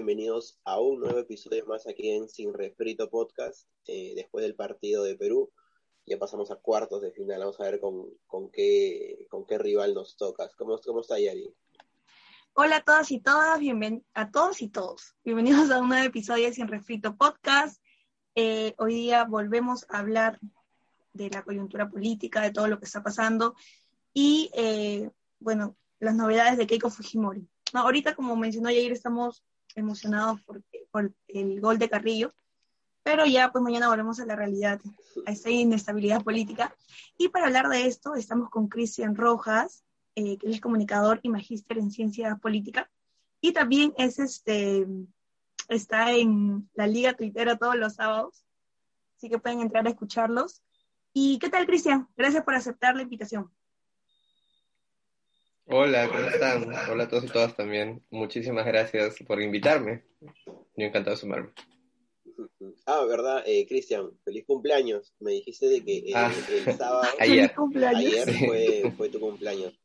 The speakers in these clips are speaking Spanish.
bienvenidos a un nuevo episodio más aquí en Sin Refrito Podcast. Eh, después del partido de Perú, ya pasamos a cuartos de final. Vamos a ver con, con, qué, con qué rival nos tocas. ¿Cómo, cómo está Yari? Hola a todas y todas, bienven a todos y todos. Bienvenidos a un nuevo episodio de Sin Refrito Podcast. Eh, hoy día volvemos a hablar de la coyuntura política, de todo lo que está pasando y, eh, bueno, las novedades de Keiko Fujimori. No, ahorita, como mencionó ayer, estamos emocionados por, por, el gol de Carrillo, pero ya pues mañana volvemos a la realidad, a esa inestabilidad política. Y para hablar de esto, estamos con Cristian Rojas, eh, que es comunicador y magíster en ciencia política, y también es este, está en la Liga Twittera todos los sábados, así que pueden entrar a escucharlos. ¿Y qué tal, Cristian? Gracias por aceptar la invitación. Hola, ¿cómo están? Hola a todos y todas también. Muchísimas gracias por invitarme. Yo encantado de sumarme. Ah, verdad, eh, Cristian, feliz cumpleaños. Me dijiste de que eh, Ah, el sábado, ayer. ayer Sí. fue, fue tu cumpleaños.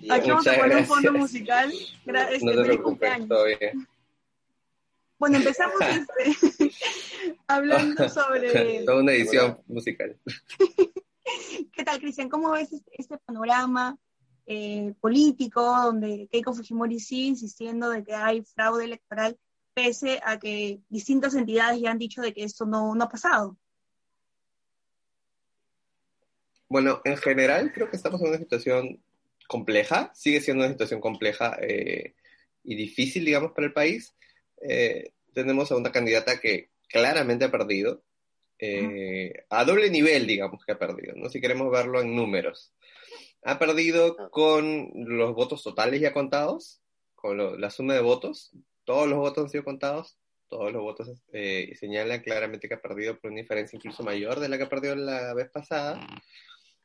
Y Aquí vamos a poner un fondo musical. Gra- este, No te feliz preocupes, cumpleaños. todo bien. Bueno, empezamos este, hablando sobre... Toda una edición musical. ¿Qué tal, Cristian? ¿Cómo ves este, este panorama eh, político donde Keiko Fujimori sigue insistiendo de que hay fraude electoral, pese a que distintas entidades ya han dicho de que esto no, no ha pasado? Bueno, en general creo que estamos en una situación compleja, sigue siendo una situación compleja eh, y difícil, digamos, para el país. Eh, tenemos a una candidata que claramente ha perdido, eh, a doble nivel, digamos, que ha perdido, ¿no? Si queremos verlo en números. Ha perdido Ah. con los votos totales ya contados, con lo- la suma de votos, todos los votos han sido contados, todos los votos eh, señalan claramente que ha perdido por una diferencia incluso mayor de la que ha perdido la vez pasada.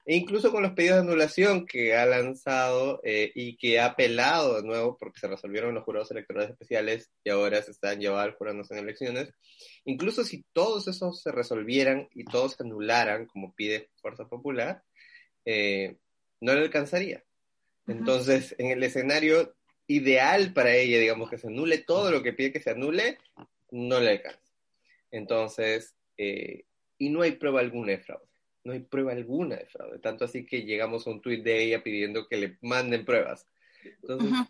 E incluso con los pedidos de anulación que ha lanzado eh, y que ha apelado de nuevo porque se resolvieron los jurados electorales especiales y ahora se están llevando al jurado en elecciones. Incluso si todos esos se resolvieran y todos se anularan, como pide Fuerza Popular, eh, no le alcanzaría. Entonces, en el escenario ideal para ella, digamos, que se anule todo lo que pide que se anule, no le alcanza. Entonces, eh, y no hay prueba alguna de fraude. No hay prueba alguna de fraude. Tanto así que llegamos a un tuit de ella pidiendo que le manden pruebas. Entonces, Ujú.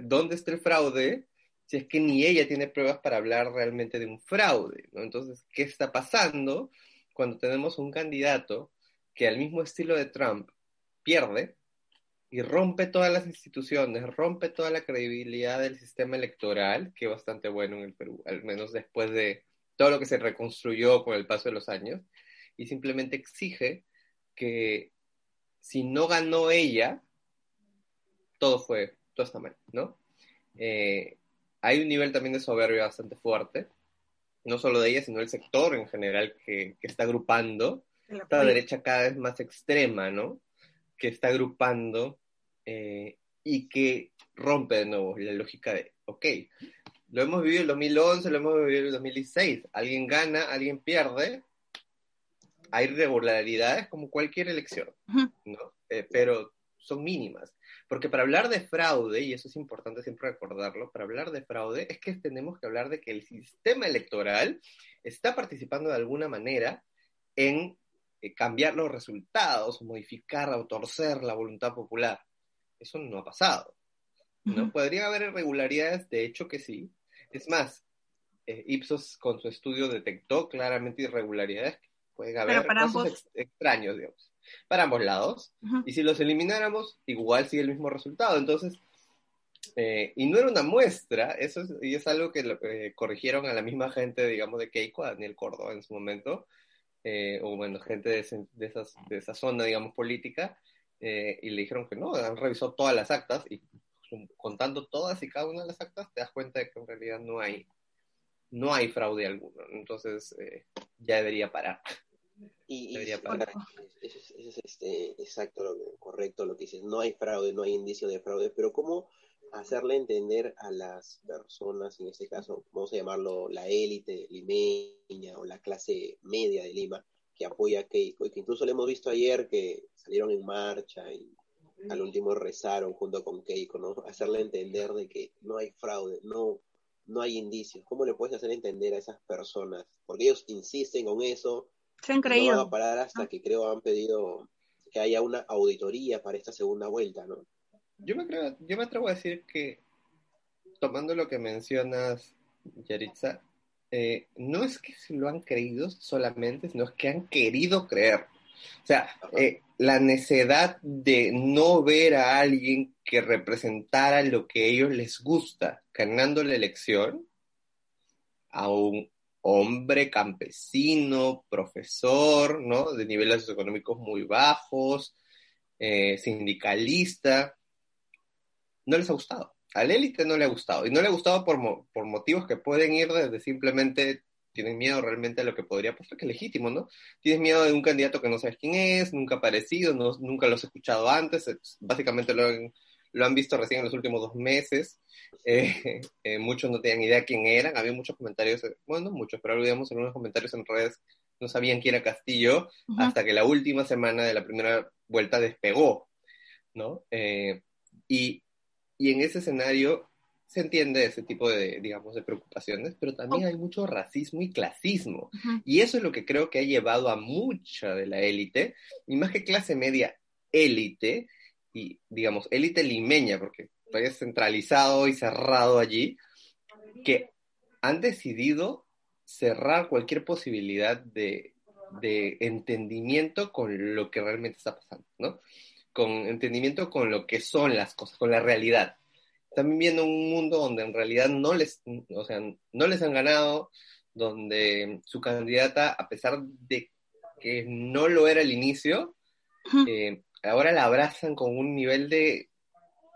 ¿dónde está el fraude? Si es que ni ella tiene pruebas para hablar realmente de un fraude, ¿no? Entonces, ¿qué está pasando cuando tenemos un candidato que al mismo estilo de Trump pierde y rompe todas las instituciones, rompe toda la credibilidad del sistema electoral, que es bastante bueno en el Perú, al menos después de todo lo que se reconstruyó con el paso de los años, y simplemente exige que si no ganó ella, todo fue, todo está mal, ¿no? Eh, hay un nivel también de soberbia bastante fuerte, no solo de ella, sino del sector en general que, que está agrupando esta derecha cada vez más extrema, ¿no? Que está agrupando eh, y que rompe de nuevo la lógica de, ok, lo hemos vivido en el 2011, lo hemos vivido en el 2016, alguien gana, alguien pierde, hay irregularidades como cualquier elección. ¿no? Eh, pero son mínimas. Porque para hablar de fraude, y eso es importante siempre recordarlo, para hablar de fraude es que tenemos que hablar de que el sistema electoral está participando de alguna manera en eh, cambiar los resultados, modificar o torcer la voluntad popular. Eso no ha pasado. ¿no? Ujú. Podría haber irregularidades, de hecho que sí. Es más, eh, Ipsos con su estudio detectó claramente irregularidades que pueden haber para casos ambos- ex- extraños, digamos, para ambos lados. Ujú. Y si los elimináramos, igual sigue el mismo resultado. Entonces, eh, y no era una muestra, eso es, y es algo que eh, corrigieron a la misma gente, digamos, de Keiko, a Daniel Córdoba en su momento, eh, o bueno, gente de, ese- de, esas, de esa zona, digamos, política, eh, y le dijeron que no, han revisado todas las actas, y contando todas y cada una de las actas, te das cuenta de que en realidad no hay, no hay fraude alguno. Entonces, eh, ya debería parar. Y, Debería parar. eso es, eso es, este, exacto, lo correcto lo que dices. No hay fraude, no hay indicio de fraude, pero ¿cómo hacerle entender a las personas, en este caso, vamos a llamarlo la élite limeña o la clase media de Lima, que apoya a Keiko, y que incluso le hemos visto ayer que salieron en marcha y, al último rezaron junto con Keiko, ¿no? Hacerle entender de que no hay fraude, no, no hay indicios. ¿Cómo le puedes hacer entender a esas personas? Porque ellos insisten con eso. Se han creído. No va a parar hasta que creo han pedido que haya una auditoría para esta segunda vuelta, ¿no? Yo me, creo, yo me atrevo a decir que, tomando lo que mencionas, Yaritza, eh, no es que se lo han creído solamente, sino que han querido creer. O sea, eh, la necesidad de no ver a alguien que representara lo que a ellos les gusta, ganando la elección, a un hombre campesino, profesor, ¿no? De niveles socioeconómicos muy bajos, eh, sindicalista, no les ha gustado. A la élite no le ha gustado. Y no le ha gustado por, por motivos que pueden ir desde simplemente tienen miedo realmente a lo que podría pasar, que es legítimo, ¿no? Tienes miedo de un candidato que no sabes quién es, nunca ha aparecido, no, nunca lo has escuchado antes, básicamente lo han, lo han visto recién en los últimos dos meses. Eh, eh, muchos no tenían idea quién eran, había muchos comentarios, bueno, muchos, pero olvidamos algunos comentarios en redes, no sabían quién era Castillo, hasta que la última semana de la primera vuelta despegó, ¿no? Eh, y, y en ese escenario se entiende ese tipo de, digamos, de preocupaciones, pero también hay mucho racismo y clasismo. Y eso es lo que creo que ha llevado a mucha de la élite, y más que clase media, élite, y digamos, élite limeña, porque todavía centralizado y cerrado allí, que han decidido cerrar cualquier posibilidad de, de entendimiento con lo que realmente está pasando, ¿no? Con entendimiento con lo que son las cosas, con la realidad están viviendo un mundo donde en realidad no les, o sea, no les han ganado, donde su candidata, a pesar de que no lo era al inicio, eh, ahora la abrazan con un nivel de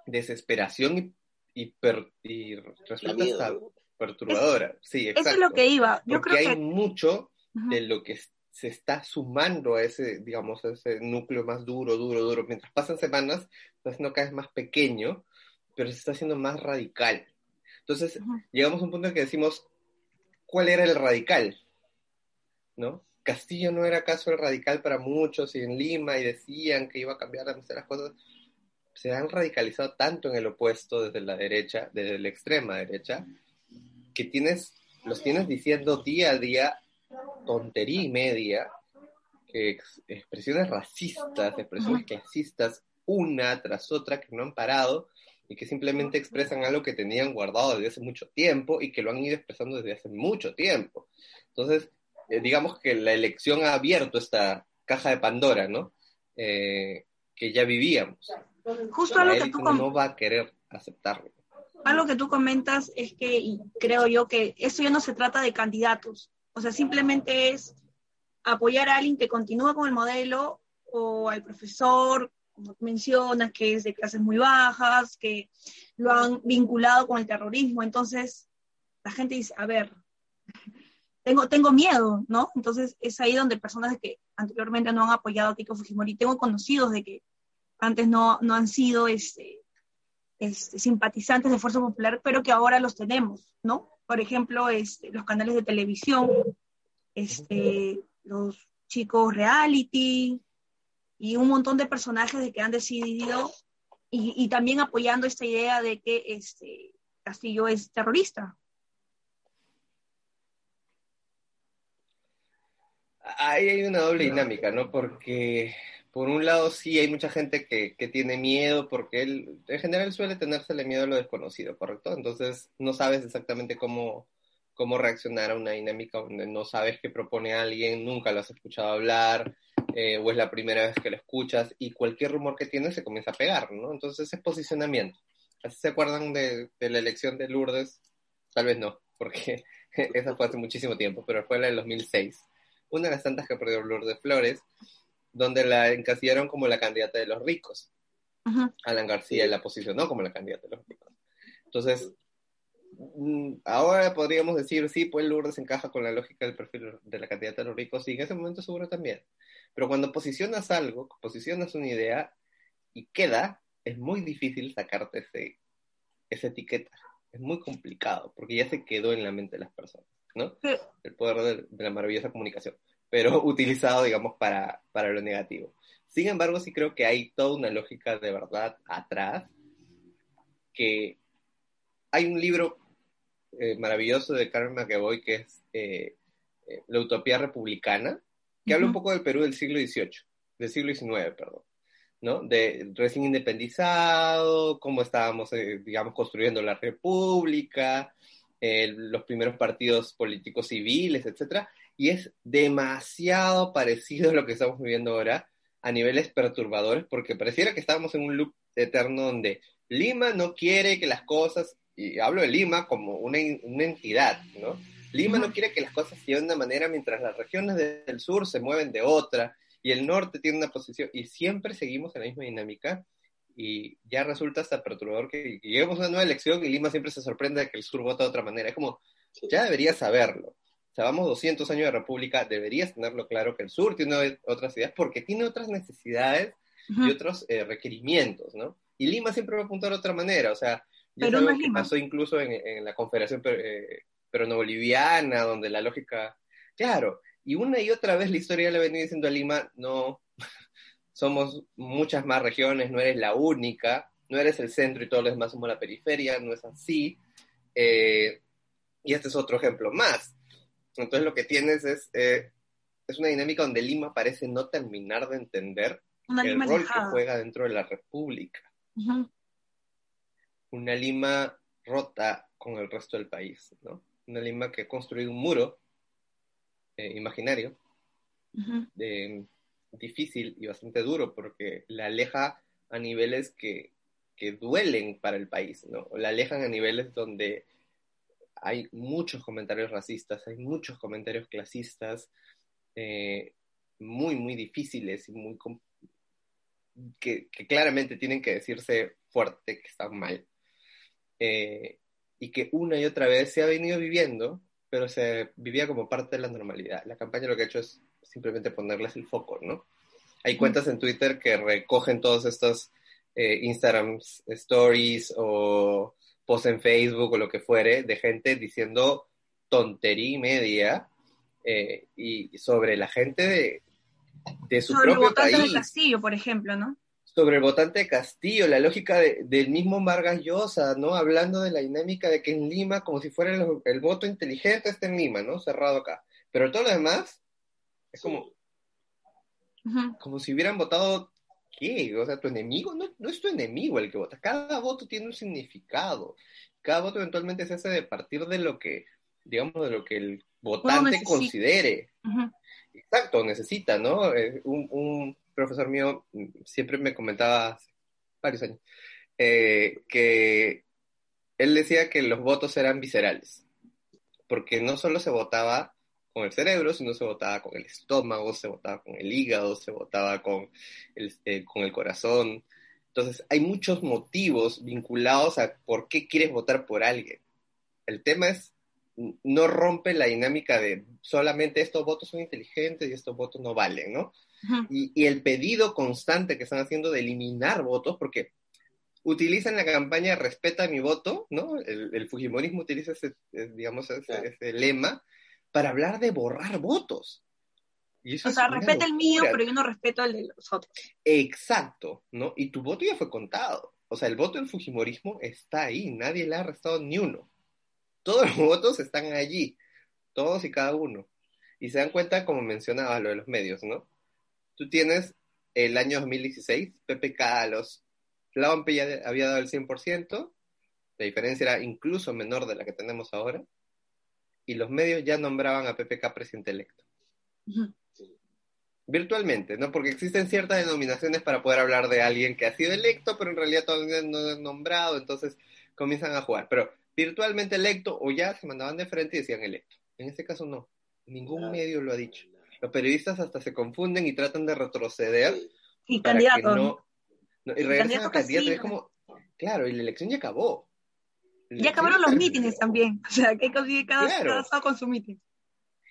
desesperación y, y, resulta perturbadora. sí, exacto. Eso es lo que iba. Yo Porque creo hay mucho de lo que se está sumando a ese, digamos, a ese núcleo más duro, duro, duro. Mientras pasan semanas, está haciendo cada vez más pequeño pero se está haciendo más radical. Entonces, llegamos a un punto en que decimos, ¿cuál era el radical? ¿No? Castillo no era acaso el radical para muchos y en Lima y decían que iba a cambiar las cosas. Se han radicalizado tanto en el opuesto desde la derecha, desde la extrema derecha, que tienes, los tienes diciendo día a día tontería y media, que expresiones racistas, expresiones clasistas, una tras otra que no han parado y que simplemente expresan algo que tenían guardado desde hace mucho tiempo y que lo han ido expresando desde hace mucho tiempo. Entonces, eh, digamos que la elección ha abierto esta caja de Pandora, ¿no? Eh, que ya vivíamos. Justo algo que tú no va a querer aceptarlo. Algo que tú comentas es que, y creo yo que esto ya no se trata de candidatos, o sea, simplemente es apoyar a alguien que continúa con el modelo o al profesor como mencionas, que es de clases muy bajas, que lo han vinculado con el terrorismo. Entonces, la gente dice, a ver, tengo, tengo miedo, ¿no? Entonces, es ahí donde personas que anteriormente no han apoyado a Kiko Fujimori, tengo conocidos de que antes no, no han sido este, este, simpatizantes de Fuerza Popular, pero que ahora los tenemos, ¿no? Por ejemplo, este, los canales de televisión, este, los chicos reality, y un montón de personajes de que han decidido y, también apoyando esta idea de que este Castillo es terrorista. Ahí hay una doble dinámica, ¿no? Porque por un lado sí hay mucha gente que, que, tiene miedo, porque él en general suele tenérsele miedo a lo desconocido, ¿correcto? Entonces no sabes exactamente cómo, cómo reaccionar a una dinámica donde no sabes qué propone alguien, nunca lo has escuchado hablar, eh, o es la primera vez que lo escuchas y cualquier rumor que tienes se comienza a pegar, ¿no? Entonces es posicionamiento. ¿Así se acuerdan de, la elección de Lourdes? Tal vez no, porque esa fue hace muchísimo tiempo, pero fue la del 2006. Una de las tantas que perdió Lourdes Flores, donde la encasillaron como la candidata de los ricos. Alan García la posicionó como la candidata de los ricos. Entonces, mm, ahora podríamos decir, sí, pues Lourdes encaja con la lógica del perfil de la candidata de los ricos, y en ese momento seguro también. Pero cuando posicionas algo, posicionas una idea y queda, es muy difícil sacarte ese, esa etiqueta. Es muy complicado porque ya se quedó en la mente de las personas, ¿no? El poder de, la maravillosa comunicación. Pero utilizado, digamos, para, para lo negativo. Sin embargo, sí creo que hay toda una lógica de verdad atrás, que hay un libro eh, maravilloso de Carmen McEvoy que es eh, eh, La Utopía Republicana, que habla un poco del Perú del siglo XVIII, del siglo XIX, perdón. ¿no? De recién independizado, cómo estábamos, digamos, construyendo la república, los primeros partidos políticos civiles, etcétera, y es demasiado parecido a lo que estamos viviendo ahora a niveles perturbadores, porque pareciera que estamos en un loop eterno donde Lima no quiere que las cosas, y hablo de Lima como una, una entidad, ¿no? Lima no quiere que las cosas se de una manera mientras las regiones del sur se mueven de otra y el norte tiene una posición y siempre seguimos en la misma dinámica y ya resulta hasta perturbador que, lleguemos a una nueva elección y Lima siempre se sorprende de que el sur vota de otra manera. Es como, ya deberías saberlo. O sea, vamos 200 años de república, deberías tenerlo claro que el sur tiene otras ideas porque tiene otras necesidades y otros eh, requerimientos, ¿no? Y Lima siempre va a apuntar de otra manera, o sea, ya Pero que pasó incluso en, la Confederación eh, Peruano-Boliviana, donde la lógica, claro, y una y otra vez la historia le venía diciendo a Lima, no, somos muchas más regiones, no eres la única, no eres el centro y todos los demás somos la periferia, no es así. Eh, y este es otro ejemplo más. Entonces lo que tienes es, eh, es una dinámica donde Lima parece no terminar de entender el rol que juega dentro de la República. Una Lima rota con el resto del país, ¿no? Una Lima que ha construido un muro eh, imaginario, difícil y bastante duro, porque la aleja a niveles que, que duelen para el país, ¿no? La alejan a niveles donde hay muchos comentarios racistas, hay muchos comentarios clasistas, eh, muy, muy difíciles y muy que, claramente tienen que decirse fuerte que están mal. Eh, y que una y otra vez se ha venido viviendo, pero se vivía como parte de la normalidad. La campaña lo que ha hecho es simplemente ponerles el foco, ¿no? Hay cuentas en Twitter que recogen todos estos eh, Instagram stories o posts en Facebook o lo que fuere de gente diciendo tontería y media eh, y sobre la gente de, de su sobre propio país. de Castillo, por ejemplo, ¿no? Sobre el votante de Castillo, la lógica del mismo Vargas Llosa, ¿no? Hablando de la dinámica de que en Lima, como si fuera el, voto inteligente, está en Lima, ¿no? Cerrado acá. Pero todo lo demás es como, como si hubieran votado, ¿qué? O sea, tu enemigo no, no es tu enemigo el que vota. Cada voto tiene un significado. Cada voto eventualmente se hace de partir de lo que, digamos, de lo que el votante considere. Exacto, necesita, ¿no? Eh, un, profesor mío siempre me comentaba hace varios años eh, que él decía que los votos eran viscerales, porque no solo se votaba con el cerebro, sino se votaba con el estómago, se votaba con el hígado, se votaba con el, eh, con el corazón. Entonces, hay muchos motivos vinculados a por qué quieres votar por alguien. El tema es, no rompe la dinámica de solamente estos votos son inteligentes y estos votos no valen, ¿no? y, el pedido constante que están haciendo de eliminar votos, porque utilizan la campaña respeta mi voto, ¿no? El, Fujimorismo utiliza ese, digamos, ese lema para hablar de borrar votos. o sea, respeta el mío, pero yo no respeto el de los otros. Exacto, ¿no? Y tu voto ya fue contado. O sea, el voto del Fujimorismo está ahí, nadie le ha arrestado ni uno. Todos los votos están allí, todos y cada uno. Y se dan cuenta, como mencionaba, lo de los medios, ¿no? Tú tienes el año 2016, PPK a los... La OMP ya había dado el 100%, la diferencia era incluso menor de la que tenemos ahora y los medios ya nombraban a PPK presidente electo. Virtualmente, ¿no? Porque existen ciertas denominaciones para poder hablar de alguien que ha sido electo, pero en realidad todavía no es nombrado, entonces comienzan a jugar. Pero virtualmente electo o ya se mandaban de frente y decían electo. En este caso no, ningún medio lo ha dicho. Los periodistas hasta se confunden y tratan de retroceder. Y candidato. y regresan a candidato. Es como, claro, y la elección ya acabó. Ya acabaron los mítines también. O sea, que cada, cada sábado con su mítin.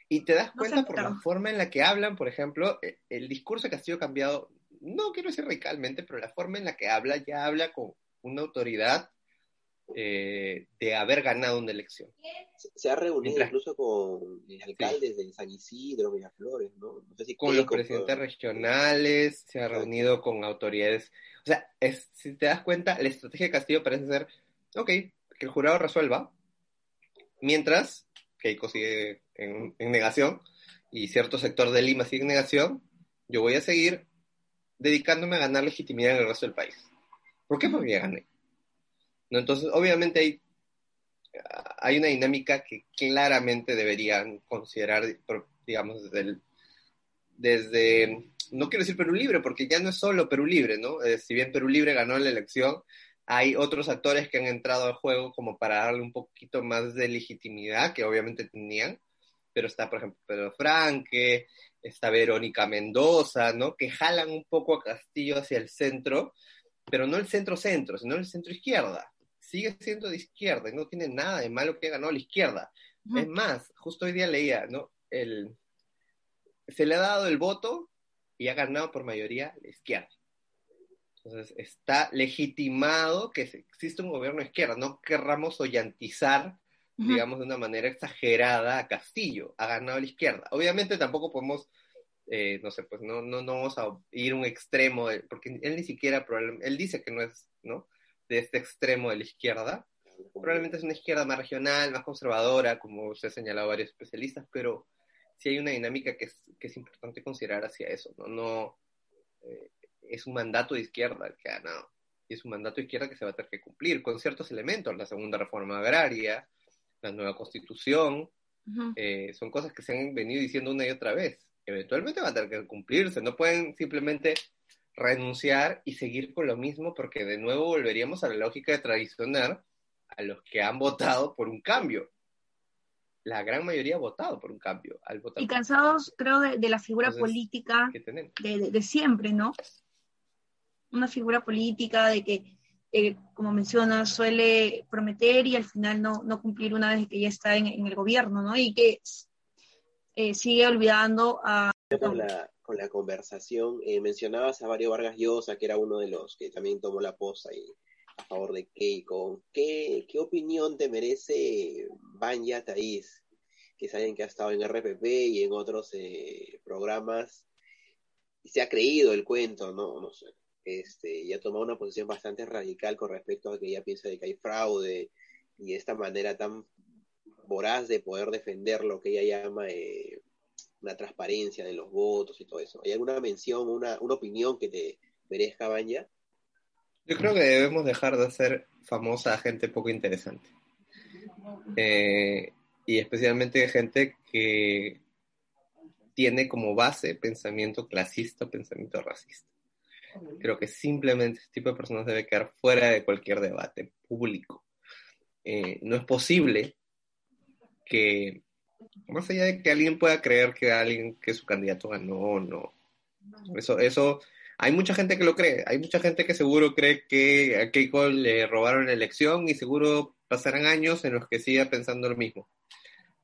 Y te das cuenta por la forma en la que hablan, por ejemplo, e, el discurso de Castillo ha cambiado, no quiero decir radicalmente, pero la forma en la que habla ya habla con una autoridad eh, de haber ganado una elección. Se ha reunido incluso con alcaldes de San Isidro, Miraflores, ¿no? no sé si con los presidentes regionales, se ha reunido con autoridades. O sea, si te das cuenta, la estrategia de Castillo parece ser, ok, que el jurado resuelva, mientras Keiko sigue en, negación y cierto sector de Lima sigue en negación, yo voy a seguir dedicándome a ganar legitimidad en el resto del país. ¿Por qué? Porque ya gané. ¿No? Entonces, obviamente hay, hay una dinámica que claramente deberían considerar, digamos, desde, desde, no quiero decir Perú Libre, porque ya no es solo Perú Libre, ¿no? Si bien Perú Libre ganó la elección, hay otros actores que han entrado al juego como para darle un poquito más de legitimidad, que obviamente tenían, pero está, por ejemplo, Pedro Franque, está Verónica Mendoza, ¿no? Que jalan un poco a Castillo hacia el centro, pero no el centro-centro, sino el centro-izquierda. Sigue siendo de izquierda y no tiene nada de malo que haya ganado la izquierda. Es más, justo hoy día leía, ¿no? El, se le ha dado el voto y ha ganado por mayoría la izquierda. Entonces, está legitimado que existe un gobierno de izquierda. No querramos oyantizar digamos, de una manera exagerada a Castillo, ha ganado la izquierda. Obviamente tampoco podemos, eh, no sé, pues no, no, no vamos a ir a un extremo, porque él ni siquiera, él dice que no es, ¿no? De este extremo de la izquierda. Probablemente es una izquierda más regional, más conservadora, como se ha señalado varios especialistas, pero sí hay una dinámica que es, que es importante considerar hacia eso, ¿no? No, eh, es un mandato de izquierda el que ha ganado. Y es un mandato de izquierda que se va a tener que cumplir con ciertos elementos, la segunda reforma agraria, la nueva constitución, eh, son cosas que se han venido diciendo una y otra vez. Eventualmente va a tener que cumplirse, no pueden simplemente renunciar y seguir con lo mismo porque de nuevo volveríamos a la lógica de traicionar a los que han votado por un cambio. La gran mayoría ha votado por un cambio. Al y cansados, creo, de, la figura política de, de siempre, ¿no? Una figura política de que eh, como mencionas, suele prometer y al final no, no, cumplir una vez que ya está en, el gobierno, ¿no? Y que eh, sigue olvidando a... Con la, con la conversación, eh, mencionabas a Mario Vargas Llosa, que era uno de los que también tomó la posta y a favor de Keiko. ¿Qué, qué opinión te merece Banya Thaís? Que saben que ha estado en RPP y en otros programas y se ha creído el cuento, ¿no? No sé este, y ha tomado una posición bastante radical con respecto a que ella piensa de que hay fraude y esta manera tan voraz de poder defender lo que ella llama eh, una transparencia de los votos y todo eso. ¿Hay alguna mención, una, una opinión que te merezca, Banya? Yo creo que debemos dejar de hacer famosa a gente poco interesante. Eh, y especialmente gente que tiene como base pensamiento clasista, pensamiento racista. Creo que simplemente este tipo de personas debe quedar fuera de cualquier debate público. Eh, no es posible que, más allá de que alguien pueda creer que alguien, que su candidato ganó o no, eso, eso, hay mucha gente que lo cree, hay mucha gente que seguro cree que a Keiko le robaron la elección y seguro pasarán años en los que siga pensando lo mismo.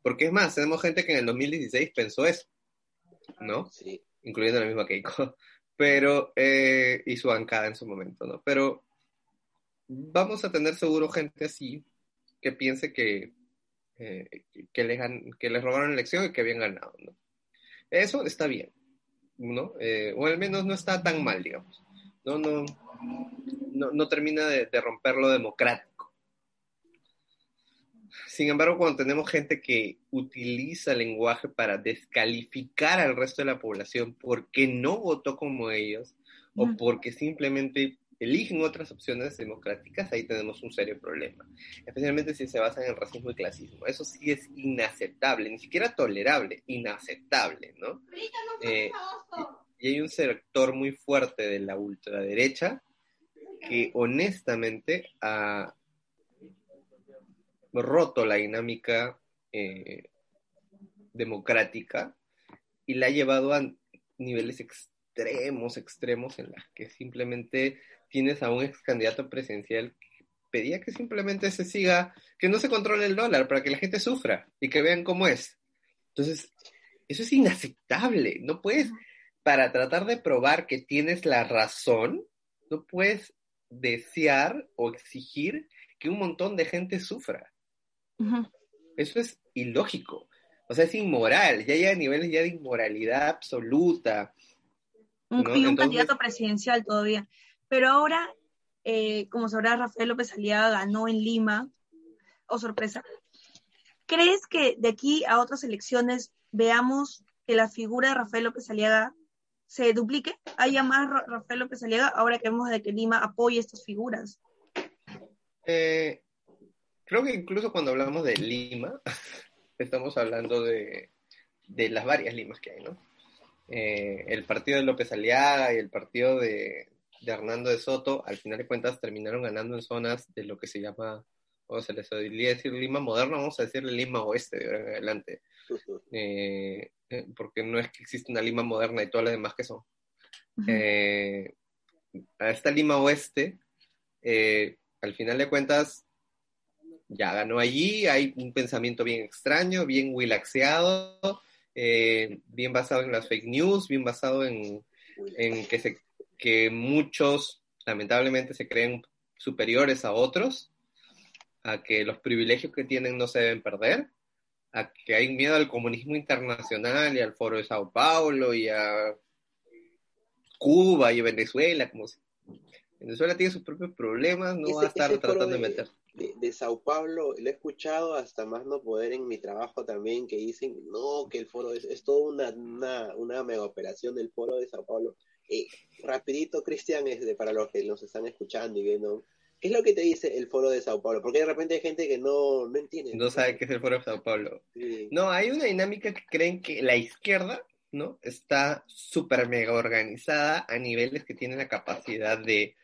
Porque es más, tenemos gente que en el 2016 pensó eso, ¿no? Sí. Incluyendo la misma Keiko pero, eh, y su bancada en su momento, ¿no? Pero vamos a tener seguro gente así que piense que, eh, que, les que les robaron la elección y que habían ganado, ¿no? Eso está bien, ¿no? Eh, o al menos no está tan mal, digamos. No, no, no, no termina de, de romper lo democrático. Sin embargo, cuando tenemos gente que utiliza el lenguaje para descalificar al resto de la población porque no votó como ellos o porque simplemente eligen otras opciones democráticas, ahí tenemos un serio problema. Especialmente si se basa en el racismo y clasismo. Eso sí es inaceptable, ni siquiera tolerable, inaceptable, ¿no? Eh, y hay un sector muy fuerte de la ultraderecha que honestamente ha, roto la dinámica eh, democrática y la ha llevado a niveles extremos, extremos, en las que simplemente tienes a un ex candidato presidencial que pedía que simplemente se siga, que no se controle el dólar para que la gente sufra y que vean cómo es. Entonces, eso es inaceptable. No puedes, para tratar de probar que tienes la razón, no puedes desear o exigir que un montón de gente sufra. Eso es ilógico. O sea, es inmoral, ya a niveles ya de inmoralidad absoluta. Un, y un candidato presidencial todavía. Pero ahora, eh, como sabrá, Rafael López Aliaga ganó en Lima. Oh, sorpresa. ¿Crees que de aquí a otras elecciones veamos que la figura de Rafael López Aliaga se duplique? ¿Haya más Rafael López Aliaga ahora que vemos de que Lima apoya estas figuras? Eh, creo que incluso cuando hablamos de Lima, estamos hablando de, de las varias Limas que hay, ¿no? Eh, el partido de López Aliaga y el partido de, de Hernando de Soto, al final de cuentas terminaron ganando en zonas de lo que se llama, o se les debería decir Lima moderna, vamos a decirle Lima oeste de ahora en adelante, eh, eh, porque no es que exista una Lima moderna y todas las demás que son. Eh, a esta Lima oeste, al final de cuentas, ya ganó allí, hay un pensamiento bien extraño, bien wilaxeado, bien basado en las fake news, bien basado en, en que se que muchos lamentablemente se creen superiores a otros, a que los privilegios que tienen no se deben perder, a que hay miedo al comunismo internacional y al foro de Sao Paulo y a Cuba y Venezuela, como si Venezuela tiene sus propios problemas, no va a estar tratando de, meter. De, Sao Paulo, lo he escuchado hasta más no poder en mi trabajo también, que dicen, no, que el foro es, es toda una, una, una mega operación del foro de Sao Paulo. Eh, rapidito, Cristian, para los que nos están escuchando y viendo, ¿qué es lo que te dice el foro de Sao Paulo? Porque de repente hay gente que no, no entiende. No sabe qué es el foro de Sao Paulo. No, hay una dinámica que creen que la izquierda, ¿no? Está súper mega organizada a niveles que tiene la capacidad de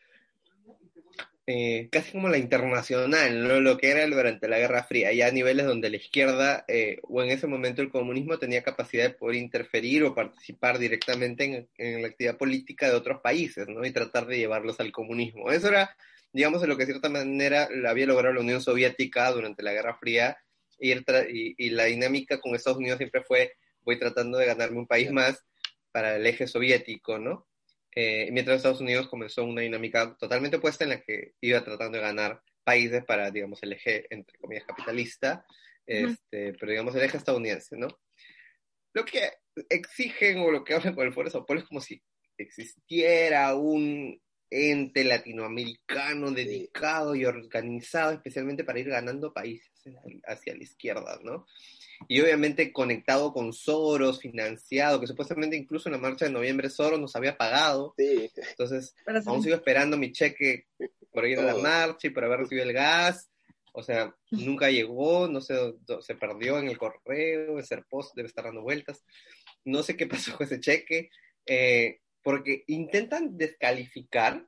eh, casi como la internacional, lo que era durante la Guerra Fría, ya a niveles donde la izquierda eh, o en ese momento el comunismo tenía capacidad de poder interferir o participar directamente en, la actividad política de otros países, ¿no? Y tratar de llevarlos al comunismo. Eso era, digamos, lo que de cierta manera había logrado la Unión Soviética durante la Guerra Fría y, y la dinámica con Estados Unidos siempre fue, voy tratando de ganarme un país más para el eje soviético, ¿no? Eh, mientras Estados Unidos comenzó una dinámica totalmente opuesta en la que iba tratando de ganar países para, digamos, el eje, entre comillas, capitalista, este, pero digamos el eje estadounidense, ¿no? Lo que exigen o lo que hablan con el Foro de Sao Paulo es como si existiera un ente latinoamericano dedicado y organizado especialmente para ir ganando países hacia la izquierda, ¿no? y obviamente conectado con Soros, financiado, que supuestamente incluso en la marcha de noviembre Soros nos había pagado. Sí. Entonces, aún sigo esperando mi cheque por ir a la marcha y por haber recibido el gas. O sea, nunca llegó, no sé, se perdió en el correo, ese post debe estar dando vueltas. No sé qué pasó con ese cheque, eh, porque intentan descalificar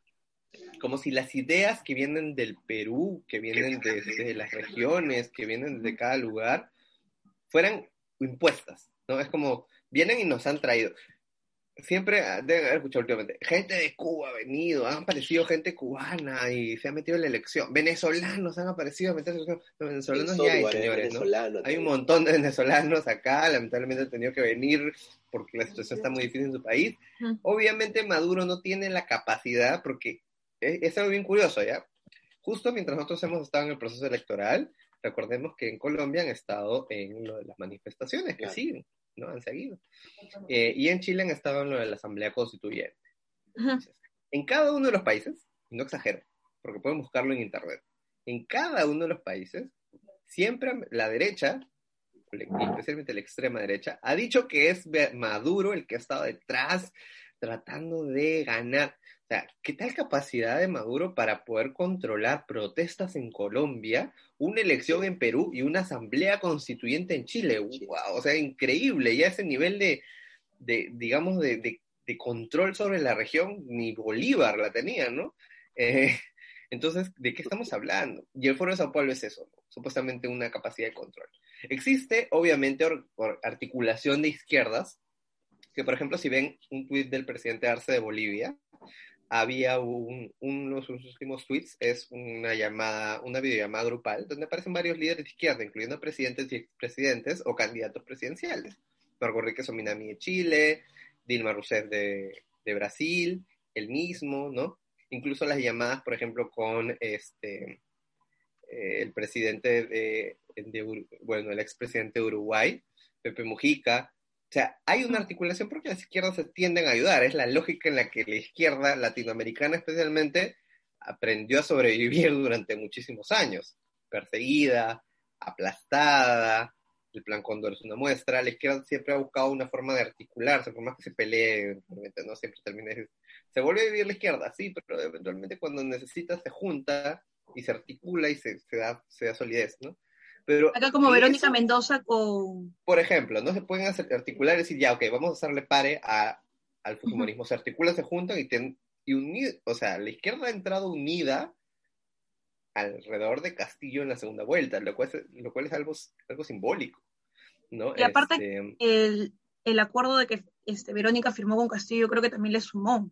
como si las ideas que vienen del Perú, que vienen desde las regiones, que vienen de cada lugar, fueran impuestas, ¿no? Es como, vienen y nos han traído. Siempre, ah, deben haber escuchado últimamente, gente de Cuba ha venido, han aparecido gente cubana y se ha metido en la elección. Venezolanos han aparecido a meterse en la elección. venezolanos ya hay, señores, ¿no? Hay un montón de venezolanos acá, lamentablemente han tenido que venir porque la situación está muy difícil en su país. Obviamente Maduro no tiene la capacidad, porque es, es algo bien curioso, ¿ya? Justo mientras nosotros hemos estado en el proceso electoral, Recordemos que en Colombia han estado en lo de las manifestaciones que siguen, ¿no? Han seguido. Eh, y en Chile han estado en lo de la Asamblea Constituyente. en cada uno de los países, no exagero, porque pueden buscarlo en Internet, en cada uno de los países, siempre la derecha, especialmente la extrema derecha, ha dicho que es Maduro el que ha estado detrás tratando de ganar. O sea, ¿qué tal capacidad de Maduro para poder controlar protestas en Colombia, una elección en Perú y una asamblea constituyente en Chile? ¡Wow! O sea, increíble. Ya ese nivel de, de digamos, de, de, control sobre la región, ni Bolívar la tenía, ¿no? Eh, entonces, ¿de qué estamos hablando? Y el Foro de Sao Paulo es eso, supuestamente una capacidad de control. Existe, obviamente, articulación de izquierdas, que por ejemplo, si ven un tuit del presidente Arce de Bolivia, había un, uno de sus últimos tweets, es una llamada, una videollamada grupal, donde aparecen varios líderes de izquierda, incluyendo presidentes y expresidentes o candidatos presidenciales. Margot Enrique Sominami de Chile, Dilma Rousseff de, de, Brasil, el mismo, ¿no? Incluso las llamadas, por ejemplo, con este eh, el presidente de, bueno, el expresidente de Uruguay, Pepe Mujica. O sea, hay una articulación porque las izquierdas se tienden a ayudar. Es la lógica en la que la izquierda latinoamericana especialmente aprendió a sobrevivir durante muchísimos años. Perseguida, aplastada, el Plan Cóndor es una muestra, la izquierda siempre ha buscado una forma de articularse, por más que se pelee, no siempre termina, se vuelve a vivir la izquierda, sí, pero eventualmente cuando necesita se junta y se articula y se, da, se da solidez, ¿no? Pero Acá como Verónica Mendoza con... Por ejemplo, no se pueden articular y decir, ya, ok, vamos a hacerle pare a, al fujimorismo. Se articulan, se juntan y, y unir, o sea, la izquierda ha entrado unida alrededor de Castillo en la segunda vuelta, lo cual, lo cual es algo, algo simbólico. ¿no? Y aparte, este, el, el, acuerdo de que este, Verónica firmó con Castillo creo que también le sumó.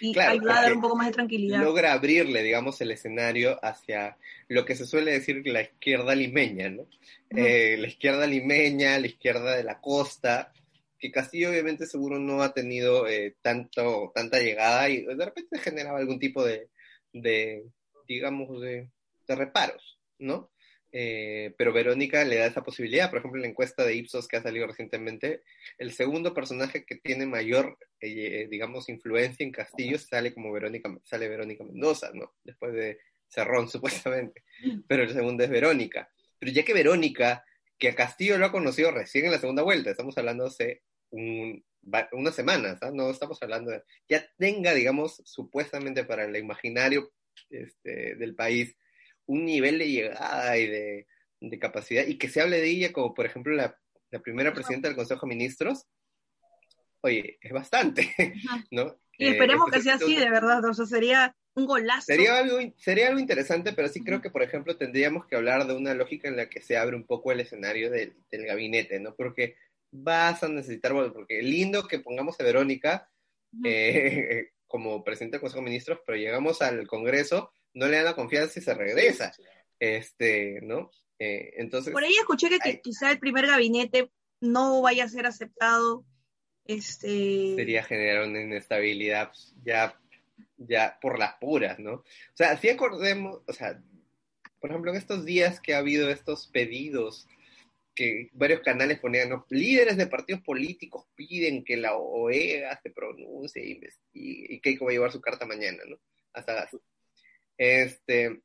Y ayuda a dar un poco más de tranquilidad. Logra abrirle, digamos, el escenario hacia lo que se suele decir la izquierda limeña, ¿no? Eh, la izquierda limeña, la izquierda de la costa, que Castillo obviamente seguro no ha tenido eh, tanto, tanta llegada y de repente generaba algún tipo de, de digamos, de, de reparos, ¿no? Eh, pero Verónica le da esa posibilidad. Por ejemplo, en la encuesta de Ipsos que ha salido recientemente, el segundo personaje que tiene mayor, eh, digamos, influencia en Castillo sale como Verónica, sale Verónica Mendoza, ¿no? Después de Cerrón, supuestamente. Pero el segundo es Verónica. Pero ya que Verónica, que a Castillo lo ha conocido recién en la segunda vuelta, estamos hablando hace un, unas semanas, ¿ah? no estamos hablando de, ya tenga, digamos, supuestamente para el imaginario este, del país, un nivel de llegada y de, capacidad, y que se hable de ella como, por ejemplo, la, primera presidenta del Consejo de Ministros, oye, es bastante, ¿no? Y esperemos que sea así, de verdad, o sea, sería un golazo. Sería algo, sería algo interesante, pero sí creo que, por ejemplo, tendríamos que hablar de una lógica en la que se abre un poco el escenario del, gabinete, ¿no? Porque vas a necesitar, bueno, porque lindo que pongamos a Verónica eh, como presidente del Consejo de Ministros, pero llegamos al Congreso no le dan la confianza y se regresa. Este, ¿no? Eh, entonces. Por ahí escuché que, quizá el primer gabinete no vaya a ser aceptado. Este. Sería generar una inestabilidad pues, ya, ya por las puras, ¿no? O sea, si acordemos, o sea, por ejemplo, en estos días que ha habido estos pedidos que varios canales ponían, ¿no? líderes de partidos políticos piden que la OEA se pronuncie e investigue, y Keiko va a llevar su carta mañana, ¿no? Hasta este,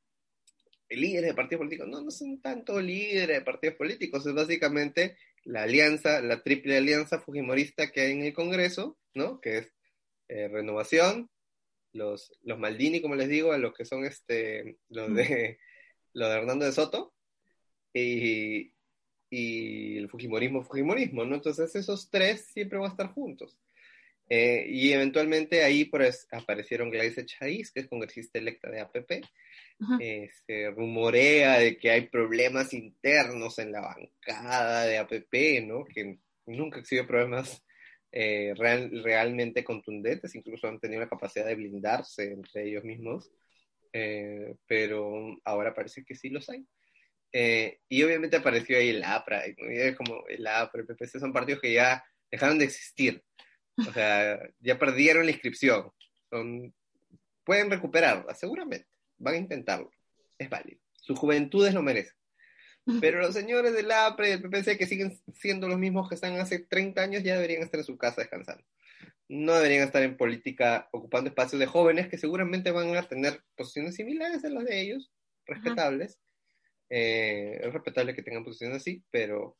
líderes de partidos políticos, no, no son tanto líderes de partidos políticos, es básicamente la alianza, la triple alianza fujimorista que hay en el Congreso, ¿no? Que es eh, Renovación, los, los Maldini, como les digo, a los que son este, los de, los de Hernando de Soto, y, y el Fujimorismo, Fujimorismo, ¿no? Entonces esos tres siempre van a estar juntos. Eh, y eventualmente ahí pues, aparecieron Gladys Chaiz, que es congresista electa de APP. Eh, se rumorea de que hay problemas internos en la bancada de APP, ¿no? Que nunca exhibió problemas eh, realmente contundentes, incluso han tenido la capacidad de blindarse entre ellos mismos, pero ahora parece que sí los hay. y obviamente apareció ahí el APRA, como el APRA, el PPC son partidos que ya dejaron de existir. O sea, ya perdieron la inscripción. Son, pueden recuperarla, seguramente. Van a intentarlo. Es válido. Sus juventudes lo merecen. Pero los señores del APRE y del PPC que siguen siendo los mismos que están hace 30 años ya deberían estar en su casa descansando. No deberían estar en política ocupando espacios de jóvenes que seguramente van a tener posiciones similares a las de ellos, respetables. Eh, es respetable que tengan posiciones así, pero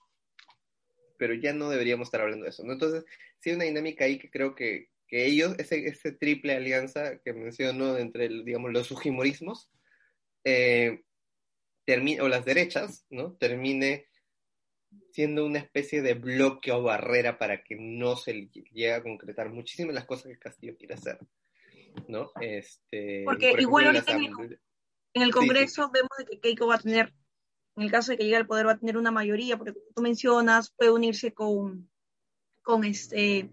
pero ya no deberíamos estar hablando de eso, ¿no? Entonces, sí hay una dinámica ahí que creo que, que ellos, ese, ese, triple alianza que menciono entre, digamos, los sujimorismos, eh, o las derechas, ¿no? Termine siendo una especie de bloque o barrera para que no se llegue a concretar muchísimas las cosas que Castillo quiere hacer, ¿no? Este, Porque igual ahorita en el, Congreso vemos que Keiko va a tener en el caso de que llegue al poder va a tener una mayoría, porque como tú mencionas, puede unirse con, con, este,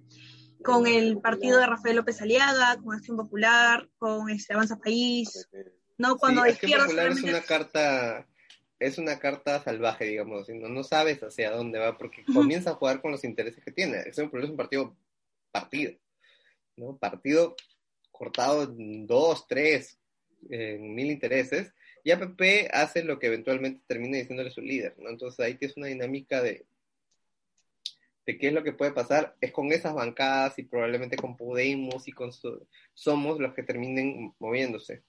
con el partido de Rafael López Aliaga, con Acción Popular, con este Avanza País, ¿no? Cuando sí, Acción Popular es una carta es una carta salvaje, digamos, no, no sabes hacia dónde va, porque comienza a jugar con los intereses que tiene. Acción Popular es un partido partido, ¿no? Partido cortado en dos, tres, en mil intereses, y APP hace lo que eventualmente termina diciéndole su líder, ¿no? Entonces ahí tienes una dinámica de, de qué es lo que puede pasar, es con esas bancadas y probablemente con Podemos y con Somos los que terminen moviéndose.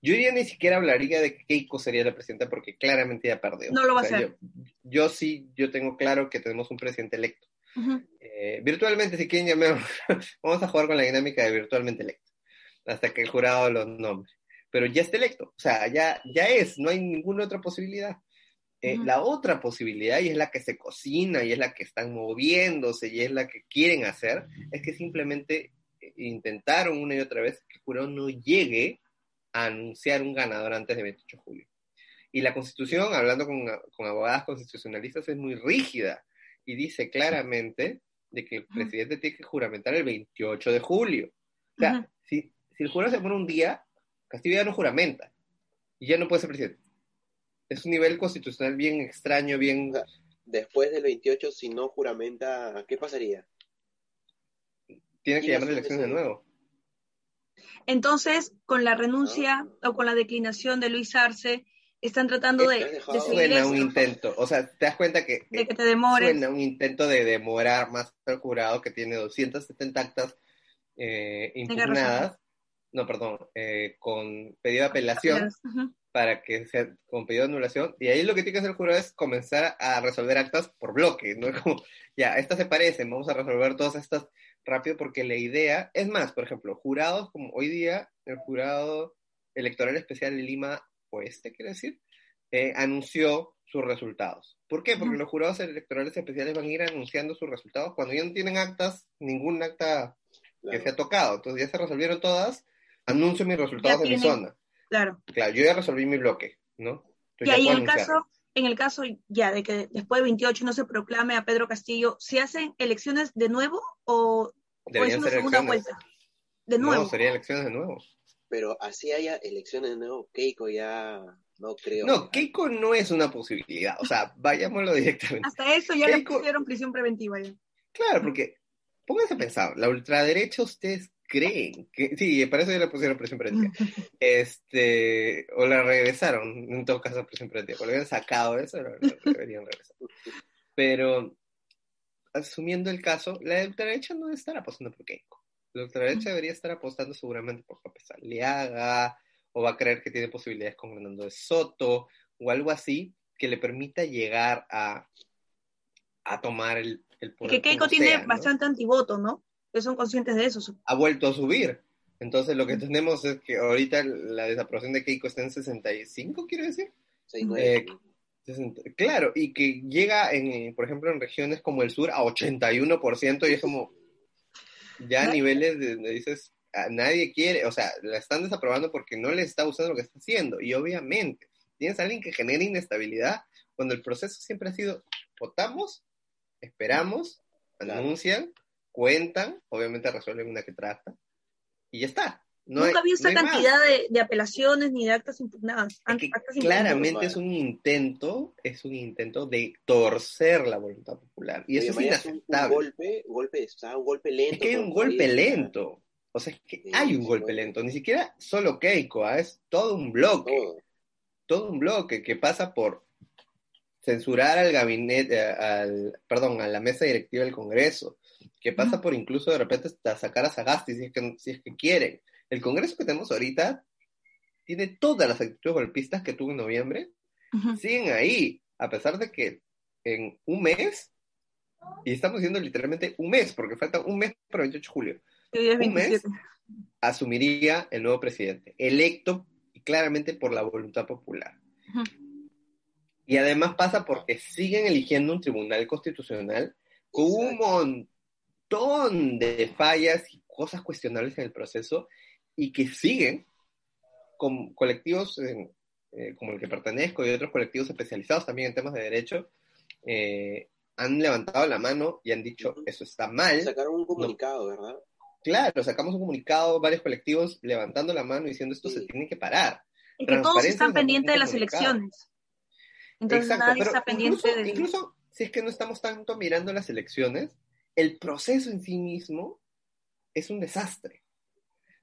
Yo ya ni siquiera hablaría de que Keiko sería la presidenta porque claramente ya perdió. No lo va a hacer. Yo, sí, yo tengo claro que tenemos un presidente electo. Eh, virtualmente, si quieren llamar, vamos a jugar con la dinámica de virtualmente electo, hasta que el jurado lo nombre. Pero ya está electo, o sea, ya, ya es, no hay ninguna otra posibilidad. Eh, la otra posibilidad, y es la que se cocina, y es la que están moviéndose, y es la que quieren hacer, es que simplemente eh, intentaron una y otra vez que el jurado no llegue a anunciar un ganador antes de 28 de julio. Y la constitución, hablando con, con abogadas constitucionalistas, es muy rígida y dice claramente de que el presidente tiene que juramentar el 28 de julio. O sea, si, si el jurado se pone un día, Castillo ya no juramenta y ya no puede ser presidente. Es un nivel constitucional bien extraño, bien... Después del 28, si no juramenta, ¿qué pasaría? Tiene que llamar elecciones de nuevo. Entonces, con la renuncia ah. o con la declinación de Luis Arce, están tratando de, de suena un intento, o sea, te das cuenta que, de que te demores. Suena un intento de demorar más al jurado que tiene 270 actas eh, impugnadas, no, perdón, eh, con pedido de apelación para que sea con pedido de anulación, y ahí lo que tiene que hacer el jurado es comenzar a resolver actas por bloque, no es como, ya, estas se parecen, vamos a resolver todas estas rápido porque la idea, es más, por ejemplo, jurados como hoy día, el jurado electoral especial de Lima Oeste, quiere decir, eh, anunció sus resultados. ¿Por qué? Porque los jurados electorales especiales van a ir anunciando sus resultados cuando ya no tienen actas, ningún acta que se ha tocado. Entonces ya se resolvieron todas, anuncio mis resultados de mi zona. Claro. Claro, yo ya resolví mi bloque, ¿no? y ahí el caso, en el caso ya de que después de 28 no se proclame a Pedro Castillo, ¿se hacen elecciones de nuevo o, es una segunda vuelta? De nuevo. No, sería elecciones de nuevo. Pero así haya elecciones de nuevo, Keiko ya no creo. No, Keiko no es una posibilidad, o sea, vayámoslo directamente. Hasta eso ya le pusieron prisión preventiva. Ya. Claro, porque pónganse a pensar, la ultraderecha ustedes creen que sí, para eso ya le pusieron presión preventiva. este, o la regresaron, en todo caso presión preventiva, o le habían sacado eso, la, deberían regresar. Pero asumiendo el caso, la ultraderecha no debe estar apostando por Keiko. La ultraderecha debería estar apostando seguramente por López Aliaga, o va a creer que tiene posibilidades con Fernando de Soto, o algo así que le permita llegar a, a tomar el, el poder. Que Keiko tiene bastante antivoto, ¿no? Que son conscientes de eso. Ha vuelto a subir. Entonces lo que tenemos es que ahorita la desaprobación de Keiko está en 65, quiero decir. Eh, claro, y que llega, en, por ejemplo, en regiones como el sur a 81% y es como ya a niveles de donde dices, nadie quiere, o sea, la están desaprobando porque no le está gustando lo que está haciendo. Y obviamente, tienes a alguien que genera inestabilidad cuando el proceso siempre ha sido, votamos, esperamos, anuncian, cuentan, obviamente resuelven una que trata, y ya está. Nunca había esa cantidad de, apelaciones ni de actas impugnadas. claramente es un intento, es un intento de torcer la voluntad popular. Y eso es inaceptable. Un, golpe, golpe, un golpe lento. Es que hay un golpe lento. O sea, es que hay un golpe lento. Ni siquiera solo Keiko, ¿ah? es todo un bloque. Todo. un bloque que pasa por censurar al gabinete, al, perdón, a la mesa directiva del Congreso, que pasa por incluso de repente hasta sacar a Sagasti si es que, si es que quieren. El Congreso que tenemos ahorita tiene todas las actitudes golpistas que tuvo en noviembre, siguen ahí, a pesar de que en un mes, y estamos diciendo literalmente un mes, porque falta un mes para el 28 de julio, un mes asumiría el nuevo presidente, electo claramente por la voluntad popular. Y además pasa porque siguen eligiendo un tribunal constitucional con un montón de fallas y cosas cuestionables en el proceso y que siguen con colectivos eh, como el que pertenezco y otros colectivos especializados también en temas de derecho, eh, han levantado la mano y han dicho, eso está mal. Sacaron un comunicado, ¿verdad? Claro, sacamos un comunicado, varios colectivos levantando la mano diciendo esto se tiene que parar. Y que todos están pendientes de las elecciones. Entonces nadie está pendiente de... Incluso si es que no estamos tanto mirando las elecciones, el proceso en sí mismo es un desastre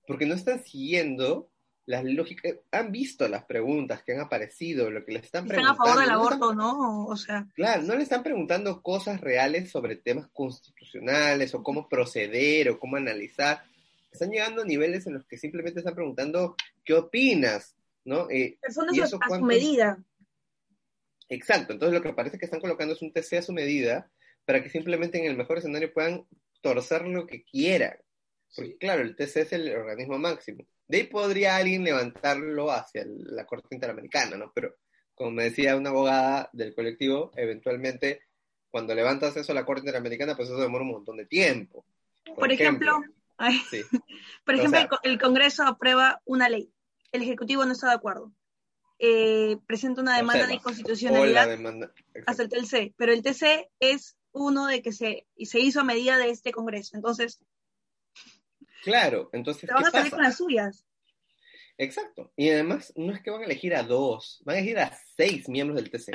porque no están siguiendo, las lógicas, han visto las preguntas que han aparecido, lo que le están Están a preguntando. favor del no aborto, ¿no? O sea, Claro, no le están preguntando cosas reales sobre temas constitucionales o cómo proceder o cómo analizar. Están llegando a niveles en los que simplemente están preguntando qué opinas, ¿no? Eh, personas ¿Y a, eso a su cuánto? medida. exacto, entonces lo que parece que están colocando es un TC a su medida para que simplemente en el mejor escenario puedan torcer lo que quieran. Porque Sí. claro, el TC es el organismo máximo. De ahí podría alguien levantarlo hacia el- la Corte Interamericana, ¿no? Pero como me decía una abogada del colectivo, eventualmente cuando levantas eso a la Corte Interamericana, pues eso demora un montón de tiempo. Por ejemplo, ay, sí, por O ejemplo, sea- el, co- el Congreso aprueba una ley. El Ejecutivo no está de acuerdo. Eh, presenta una demanda de inconstitucionalidad demanda. hasta el TLC, pero el TC es uno de que se, y se hizo a medida de este Congreso. Entonces, Claro, entonces, te van ¿qué a salir pasa? con las suyas. Exacto. Y además, no es que van a elegir a dos, van a elegir a seis miembros del TC.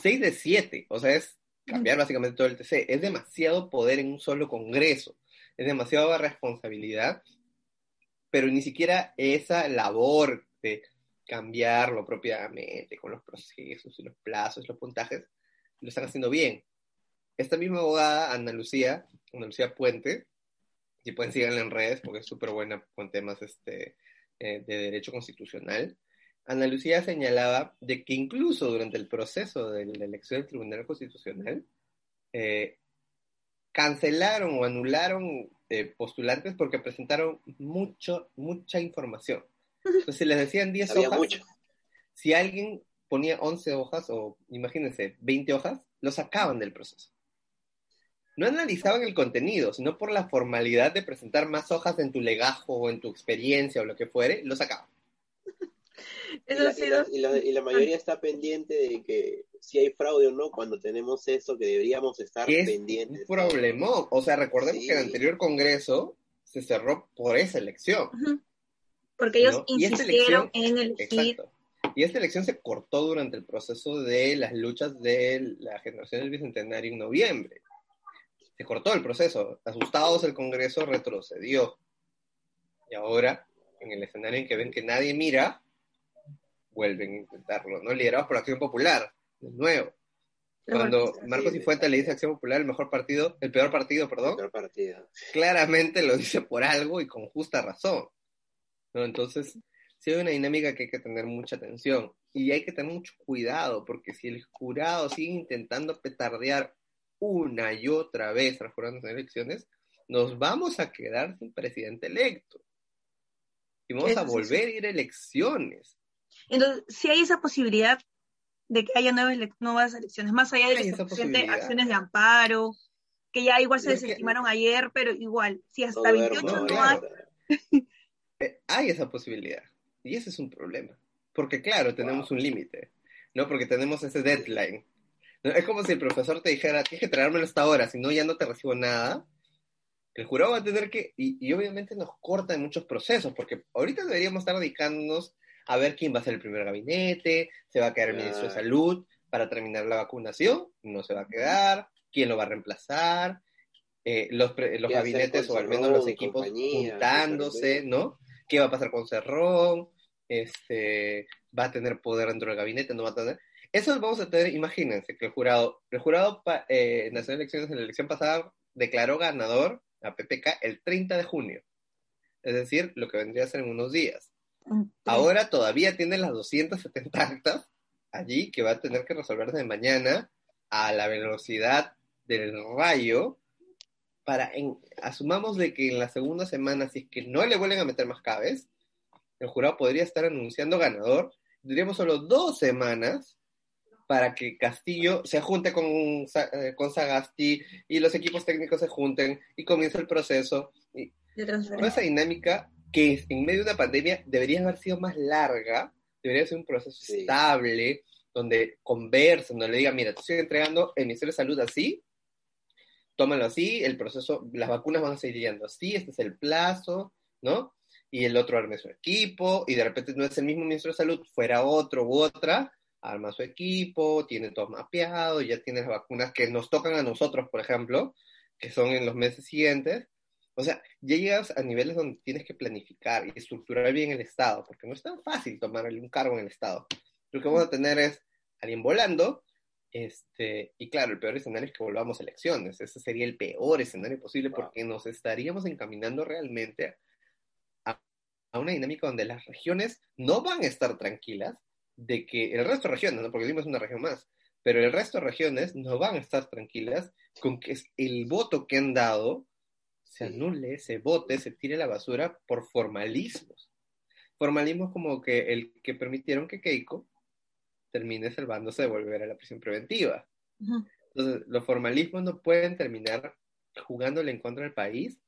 Seis de siete. O sea, es cambiar básicamente todo el TC. Es demasiado poder en un solo Congreso. Es demasiada responsabilidad. Pero ni siquiera esa labor de cambiarlo propiamente con los procesos y los plazos, los puntajes, lo están haciendo bien. Esta misma abogada, Ana Lucía, Ana Lucía Puente, si pueden seguirla en redes porque es súper buena con temas este, eh, de derecho constitucional, Ana Lucía señalaba de que incluso durante el proceso de la elección del Tribunal Constitucional, eh, cancelaron o anularon eh, postulantes porque presentaron mucho, mucha información. Entonces, si les decían 10 Había hojas, mucho. si alguien ponía 11 hojas o imagínense 20 hojas, lo sacaban del proceso. No analizaban el contenido, sino por la formalidad de presentar más hojas en tu legajo o en tu experiencia o lo que fuere, lo sacaban. Y la, y la- y la- y la mayoría está pendiente de que si hay fraude o no cuando tenemos eso que deberíamos estar es pendientes. un problemón. O sea, recordemos Sí. que el anterior Congreso se cerró por esa elección. Porque ellos insistieron elección- en elegir Exacto. Y esta elección se cortó durante el proceso de las luchas de la generación del Bicentenario en noviembre. Se cortó el proceso. Asustados, el Congreso retrocedió. Y ahora, en el escenario en que ven que nadie mira, vuelven a intentarlo, ¿no? Liderados por Acción Popular, de nuevo. Cuando Marcos. Cifuentes le dice Acción Popular el mejor partido, el peor partido, perdón, Otra partida. claramente lo dice por algo y con justa razón. ¿no? Entonces, sí hay una dinámica que hay que tener mucha atención y hay que tener mucho cuidado, porque si el jurado sigue intentando petardear una y otra vez jurados de elecciones, nos vamos a quedar sin presidente electo. Y vamos Eso a sí, volver a ir a elecciones. Entonces, si hay esa posibilidad de que haya nuevas, ele- nuevas elecciones, más allá de posibilidad. acciones de amparo, que ya igual se que- desestimaron ayer, pero igual, si hasta No duermo 28 no, hay. Eh, hay esa posibilidad. Y ese es un problema. Porque claro, tenemos un límite, ¿no? Porque tenemos ese deadline. Es como si el profesor te dijera, tienes que traérmelo hasta ahora, si no ya no te recibo nada. El jurado va a tener que, y, y obviamente nos corta en muchos procesos, porque ahorita deberíamos estar dedicándonos a ver quién va a ser el primer gabinete, se va a quedar el ministro de salud para terminar la vacunación, no se va a quedar, quién lo va a reemplazar, eh, los, los ¿Qué hacer gabinetes o al menos los equipos juntándose, ¿no? ¿Qué va a pasar con Cerrón? Este, ¿Va a tener poder dentro del gabinete? ¿No va a tener? Eso vamos a tener, imagínense, que el jurado, el jurado eh, nacional de elecciones en la elección pasada declaró ganador a PPK el 30 de junio. Es decir, lo que vendría a ser en unos días. Ahora todavía tiene las 270 actas allí que va a tener que resolverse de mañana a la velocidad del rayo para, en- asumamos de que en la segunda semana, si es que no le vuelven a meter más cabes, el jurado podría estar anunciando ganador. Tendríamos solo dos semanas para que Castillo se junte con, eh, con Sagasti y los equipos técnicos se junten y comience el proceso. Y transferencia. esa dinámica que en medio de una pandemia debería haber sido más larga, debería ser un proceso Sí. estable, donde conversen, donde le digan, mira, te estoy entregando el Ministerio de Salud así, tómalo así, el proceso, las vacunas van a seguir llegando así, este es el plazo, ¿no? Y el otro arme su equipo, y de repente no es el mismo ministro de Salud, fuera otro u otra, arma su equipo, tiene todo mapeado, ya tiene las vacunas que nos tocan a nosotros, por ejemplo, que son en los meses siguientes, O sea, ya llegas a niveles donde tienes que planificar y estructurar bien el Estado, porque no es tan fácil tomar un cargo en el Estado. Lo que vamos a tener es alguien volando, este, y claro, el peor escenario es que volvamos a elecciones. Ese sería el peor escenario posible porque nos estaríamos encaminando realmente a, a, una dinámica donde las regiones no van a estar tranquilas de que el resto de regiones, ¿no? porque Lima es una región más, pero el resto de regiones no van a estar tranquilas con que el voto que han dado se anule, se vote, se tire la basura por formalismos. Formalismos como que el que permitieron que Keiko termine salvándose de volver a la prisión preventiva. Entonces, los formalismos no pueden terminar jugándole en contra del país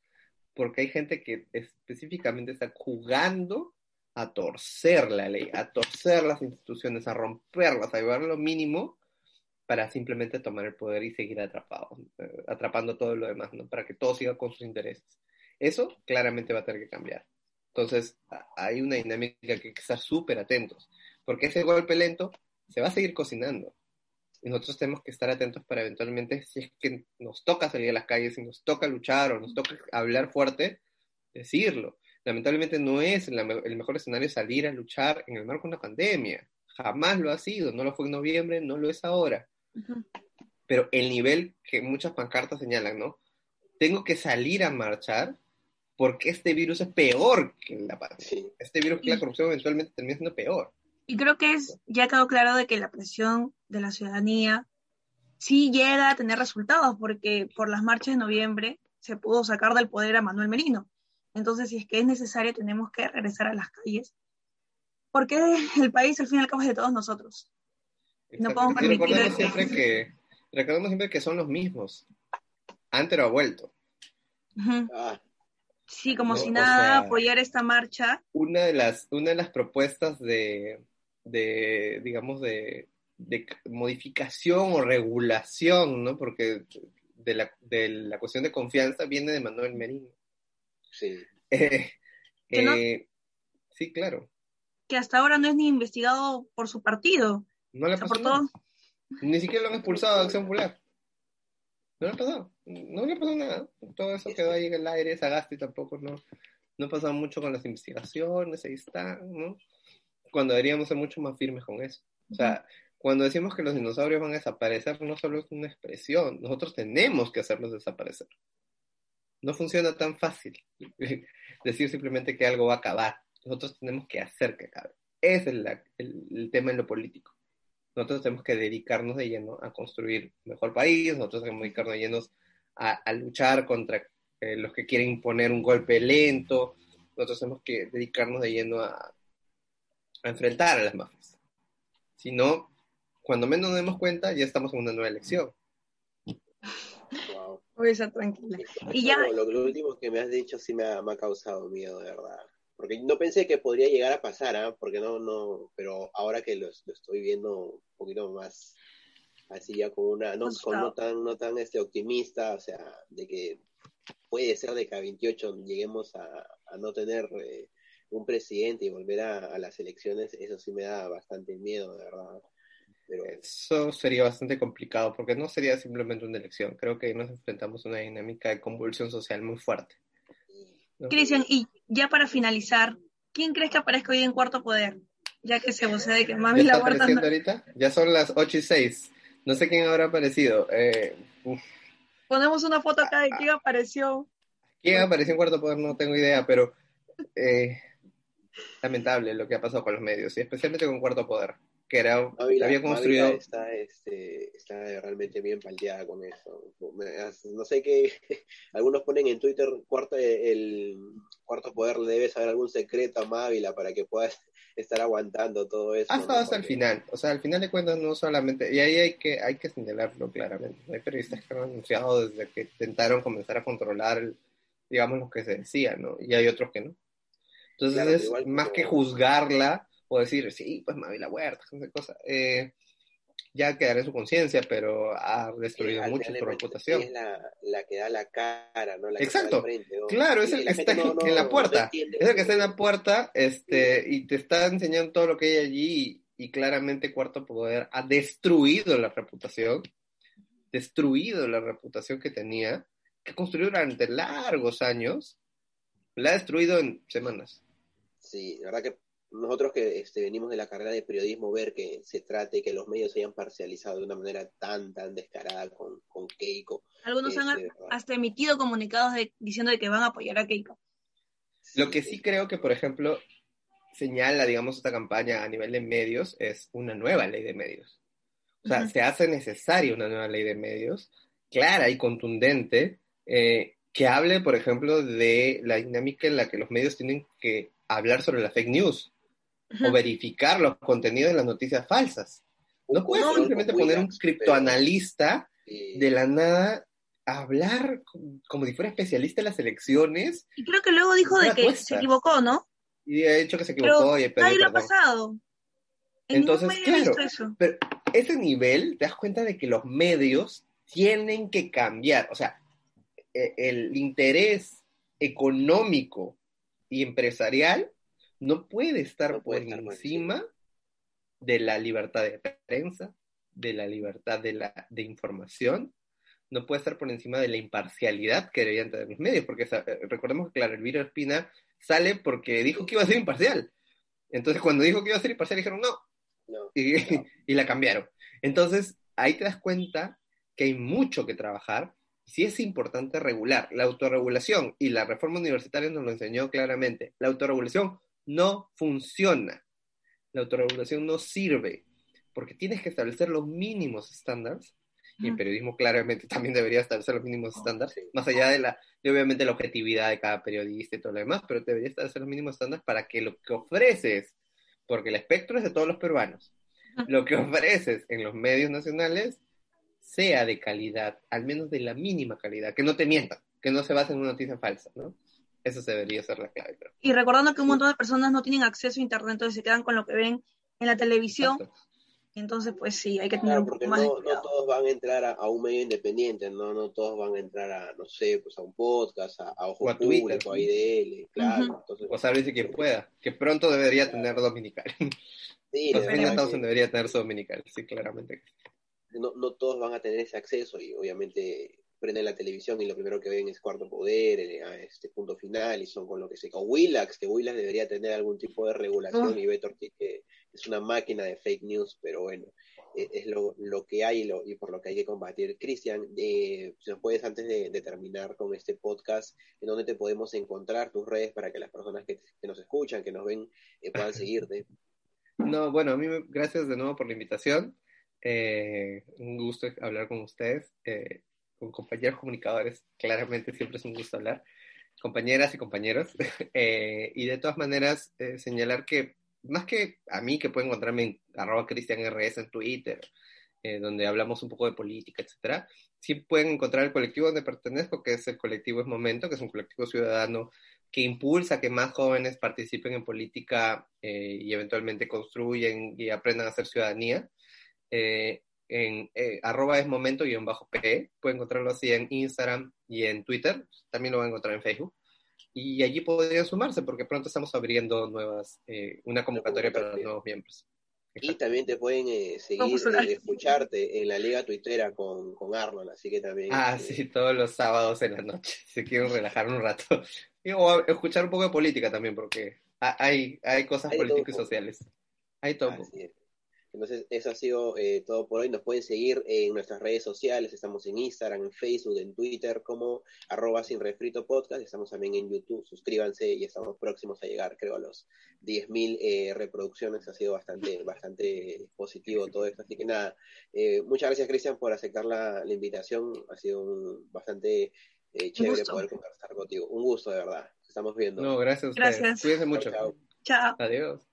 porque hay gente que específicamente está jugando a torcer la ley, a torcer las instituciones, a romperlas, a llevar lo mínimo para simplemente tomar el poder y seguir atrapado, eh, atrapando todo lo demás, ¿no? Para que todo siga con sus intereses. Eso claramente va a tener que cambiar. Entonces, hay una dinámica que hay que estar súper atentos, porque ese golpe lento se va a seguir cocinando. Y nosotros tenemos que estar atentos para eventualmente, si es que nos toca salir a las calles, si nos toca luchar o nos toca hablar fuerte, decirlo. Lamentablemente no es el mejor escenario salir a luchar en el marco de una pandemia. Jamás lo ha sido, no lo fue en noviembre, no lo es ahora. Pero el nivel que muchas pancartas señalan, ¿no? Tengo que salir a marchar porque este virus es peor que la pandemia. Este virus que la corrupción eventualmente termina siendo peor. Y creo que es, ya quedó claro de que la presión de la ciudadanía sí llega a tener resultados, porque por las marchas de noviembre se pudo sacar del poder a Manuel Merino. Entonces, si es que es necesario, tenemos que regresar a las calles, porque el país al fin y al cabo es de todos nosotros. No podemos permitir... Recordemos siempre, que, recordemos siempre que son los mismos. Antes ha vuelto. ah. Sí, como si nada, apoyar esta marcha. Una de las, una de las propuestas de, de digamos, de, de, modificación o regulación, ¿no? Porque de la, de la cuestión de confianza viene de Manuel Merino. Sí. Eh, eh, sí, claro. Que hasta ahora no es ni investigado por su partido. No le ha pasado Ni siquiera lo han expulsado de Acción Popular. No le ha pasado. No le ha pasado nada. Todo eso quedó ahí en el aire, Sagasti tampoco no, no ha pasado mucho con las investigaciones, ahí está, ¿no? Cuando deberíamos ser mucho más firmes con eso. O sea, cuando decimos que los dinosaurios van a desaparecer, no solo es una expresión, nosotros tenemos que hacerlos desaparecer. No funciona tan fácil decir simplemente que algo va a acabar. Nosotros tenemos que hacer que acabe. Ese es el, tema en lo político nosotros tenemos que dedicarnos de lleno a construir un mejor país, nosotros tenemos que dedicarnos de lleno a, luchar contra eh, los que quieren imponer un golpe lento, nosotros tenemos que dedicarnos de lleno a, enfrentar a las mafias. Si no, cuando menos nos demos cuenta, ya estamos en una nueva elección. Voy a estar tranquila. Y ya... Lo, último que me has dicho sí me ha, me ha causado miedo, de verdad porque no pensé que podría llegar a pasar, ¿ah? porque no, no, pero ahora que lo, estoy viendo un poquito más así ya con una, no, no tan, no tan este optimista, o sea, de que puede ser de que a 28 lleguemos a, no tener eh, un presidente y volver a, las elecciones, eso sí me da bastante miedo, de verdad. Pero... Eso sería bastante complicado, porque no sería simplemente una elección, creo que nos enfrentamos a una dinámica de convulsión social muy fuerte. Cristian, y ya para finalizar, ¿quién crees que aparezca hoy en Cuarto Poder? Ya que se vocea de que Mami la Huerta... ahorita? Ya son las 8 y 6. No sé quién habrá aparecido. Eh, Ponemos una foto acá de quién apareció. ¿Quién apareció en Cuarto Poder? No tengo idea, pero... Eh, lamentable lo que ha pasado con los medios, y especialmente con Cuarto Poder que era, había construido. Está, este, está realmente bien palteada con eso. No sé qué. Algunos ponen en Twitter cuarto, el cuarto poder le debe saber algún secreto a Mávila para que pueda estar aguantando todo eso. Hasta, hasta el final. O sea, al final de cuentas, no solamente. Y ahí hay que, hay que señalarlo claramente. Hay periodistas que han anunciado desde que intentaron comenzar a controlar, digamos, lo que se decía, ¿no? Y hay otros que no. Entonces, más que juzgarla o decir, sí, pues la Huerta, esa cosa. Eh, ya quedará en su conciencia, pero ha destruido mucho su reputación. Es la, que da la cara, ¿no? Exacto. Claro, es el que está en la puerta. es el que está en la puerta este, y te está enseñando todo lo que hay allí y, claramente Cuarto Poder ha destruido la reputación, destruido la reputación que tenía que construyó durante largos años, la ha destruido en semanas. Sí, la verdad que nosotros que este, venimos de la carrera de periodismo, ver que se trate, que los medios se hayan parcializado de una manera tan, tan descarada con, con Keiko. Algunos han hasta emitido comunicados diciendo de que van a apoyar a Keiko. Lo que sí creo que, por ejemplo, señala, digamos, esta campaña a nivel de medios es una nueva ley de medios. O sea, se hace necesaria una nueva ley de medios, clara y contundente, eh, que hable, por ejemplo, de la dinámica en la que los medios tienen que hablar sobre la fake news o verificar los contenidos de las noticias falsas. No puedes simplemente poner un criptoanalista de la nada a hablar como si fuera especialista en las elecciones. Y creo que luego dijo de que se equivocó, ¿no? Y ha dicho que se equivocó y Ahí lo ha pasado. Entonces, claro, pero ese nivel te das cuenta de que los medios tienen que cambiar. O sea, e, el interés económico y empresarial no puede estar por encima de la libertad de prensa, de la libertad de, la, de información, no puede estar por encima de la imparcialidad que deberían tener los medios, porque recordemos que claro, Elvira Espina sale porque dijo que iba a ser imparcial. Entonces, cuando dijo que iba a ser imparcial, dijeron no. y, y, la cambiaron. Entonces, ahí te das cuenta que hay mucho que trabajar. Sí es importante regular. La autorregulación y la reforma universitaria nos lo enseñó claramente. La autorregulación no funciona. La autorregulación no sirve porque tienes que establecer los mínimos estándares y el periodismo claramente también debería establecer los mínimos estándares, más allá de la, de obviamente la objetividad de cada periodista y todo lo demás, pero debería establecer los mínimos estándares para que lo que ofreces, porque el espectro es de todos los peruanos, lo que ofreces en los medios nacionales sea de calidad, al menos de la mínima calidad, que no te mientan, que no se base en una noticia falsa, ¿no? Eso debería ser la clave. Y recordando que un montón de personas no tienen acceso a Internet, entonces se quedan con lo que ven en la televisión. Entonces, pues sí, hay que tener un poco más no, no todos van a entrar a, un medio independiente, no no todos van a entrar a, no sé, pues a un podcast, a, a Ojo Público, a IDL, claro. o sea, si quien pueda, que pronto debería tener dominical. Sí, debería tener su dominical, sí, claramente. No, no todos van a tener ese acceso y obviamente prenden la televisión y lo primero que ven es Cuarto Poder, este punto final, y son con lo que se... O Willax, que Willax debería tener algún tipo de regulación, y Beto que, que, es una máquina de fake news, pero bueno, e, es, lo, lo, que hay y, lo, y, por lo que hay que combatir. Cristian, eh, si nos puedes, antes de, terminar con este podcast, ¿en dónde te podemos encontrar tus redes para que las personas que, nos escuchan, que nos ven, eh, puedan seguirte? No, bueno, a mí gracias de nuevo por la invitación. Eh, un gusto hablar con ustedes. Eh, con compañeros comunicadores, claramente siempre es un gusto hablar, compañeras y compañeros, eh, y de todas maneras eh, señalar que más que a mí que pueden encontrarme en arroba cristianrs en Twitter, eh, donde hablamos un poco de política, etcétera, sí pueden encontrar el colectivo donde pertenezco, que es el colectivo Es Momento, que es un colectivo ciudadano que impulsa que más jóvenes participen en política y eventualmente construyen y aprendan a hacer ciudadanía. Eh, en eh, arroba es momento guion bajo P. Pueden encontrarlo así en Instagram y en Twitter. También lo van a encontrar en Facebook. Y allí podrían sumarse porque pronto estamos abriendo nuevas, eh, una convocatoria para los nuevos miembros. Y también te pueden eh, seguir, eh, escucharte en la liga tuitera con, con Arnold, así que también... Ah, sí, todos los sábados en la noche, si quieren relajar un rato. o escuchar un poco de política también, porque hay, hay cosas políticas y sociales. Hay todo. Entonces, eso ha sido eh, todo por hoy. Nos pueden seguir en nuestras redes sociales. Estamos en Instagram, en Facebook, en Twitter como arroba sin refrito podcast. Estamos también en YouTube. Suscríbanse y estamos próximos a llegar, creo, a los 10.000 eh, reproducciones. Ha sido bastante, bastante positivo todo esto. Así que nada, eh, muchas gracias, Cristian, por aceptar la, invitación. Ha sido bastante chévere poder conversar contigo. Un gusto, de verdad. Estamos viendo. No, gracias a ustedes. Cuídense mucho. chao. Adiós.